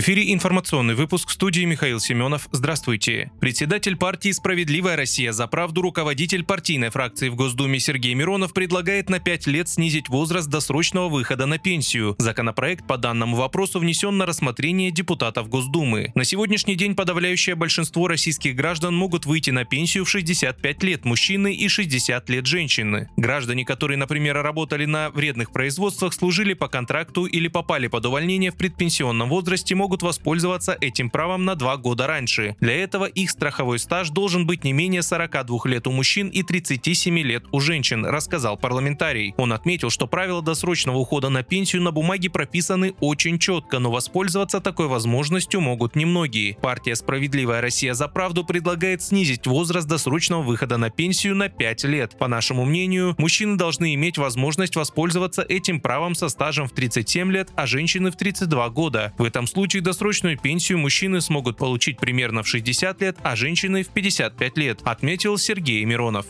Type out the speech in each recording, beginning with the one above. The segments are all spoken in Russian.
Эфире информационный выпуск студии Михаил Семенов. Здравствуйте. Председатель партии «Справедливая Россия за правду» руководитель партийной фракции в Госдуме Сергей Миронов предлагает на 5 лет снизить возраст досрочного выхода на пенсию. Законопроект по данному вопросу внесен на рассмотрение депутатов Госдумы. На сегодняшний день подавляющее большинство российских граждан могут выйти на пенсию в 65 лет мужчины и 60 лет женщины. Граждане, которые, например, работали на вредных производствах, служили по контракту или попали под увольнение в предпенсионном возрасте, могут воспользоваться этим правом на два года раньше. Для этого их страховой стаж должен быть не менее 42 лет у мужчин и 37 лет у женщин, рассказал парламентарий. Он отметил, что правила досрочного ухода на пенсию на бумаге прописаны очень четко, но воспользоваться такой возможностью могут немногие. Партия «Справедливая Россия за правду» предлагает снизить возраст досрочного выхода на пенсию на 5 лет. По нашему мнению, мужчины должны иметь возможность воспользоваться этим правом со стажем в 37 лет, а женщины в 32 года. В этом случае случае досрочную пенсию мужчины смогут получить примерно в 60 лет, а женщины в 55 лет, отметил Сергей Миронов.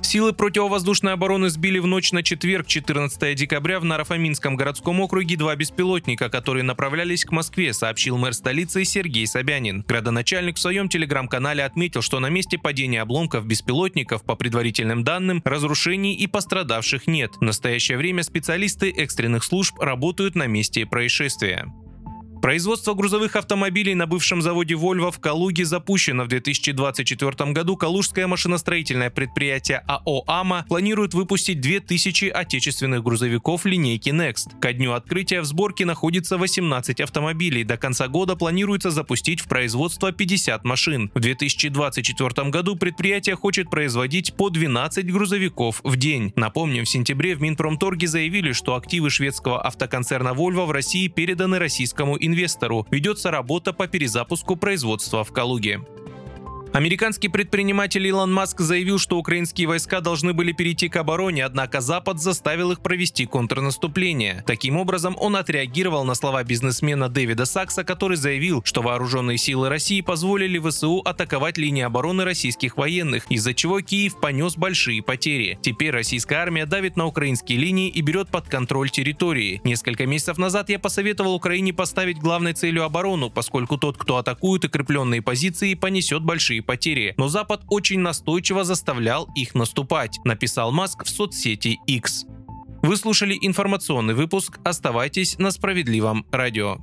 Силы противовоздушной обороны сбили в ночь на четверг, 14 декабря, в Нарафаминском городском округе два беспилотника, которые направлялись к Москве, сообщил мэр столицы Сергей Собянин. Градоначальник в своем телеграм-канале отметил, что на месте падения обломков беспилотников, по предварительным данным, разрушений и пострадавших нет. В настоящее время специалисты экстренных служб работают на месте происшествия. Производство грузовых автомобилей на бывшем заводе Volvo в Калуге запущено в 2024 году. Калужское машиностроительное предприятие АО «АМА» планирует выпустить 2000 отечественных грузовиков линейки Next. Ко дню открытия в сборке находится 18 автомобилей. До конца года планируется запустить в производство 50 машин. В 2024 году предприятие хочет производить по 12 грузовиков в день. Напомним, в сентябре в Минпромторге заявили, что активы шведского автоконцерна Volvo в России переданы российскому инвестору инвестору. Ведется работа по перезапуску производства в Калуге. Американский предприниматель Илон Маск заявил, что украинские войска должны были перейти к обороне, однако Запад заставил их провести контрнаступление. Таким образом, он отреагировал на слова бизнесмена Дэвида Сакса, который заявил, что вооруженные силы России позволили ВСУ атаковать линии обороны российских военных, из-за чего Киев понес большие потери. Теперь российская армия давит на украинские линии и берет под контроль территории. Несколько месяцев назад я посоветовал Украине поставить главной целью оборону, поскольку тот, кто атакует укрепленные позиции, понесет большие потери, но Запад очень настойчиво заставлял их наступать, написал Маск в соцсети X. Вы слушали информационный выпуск. Оставайтесь на справедливом радио.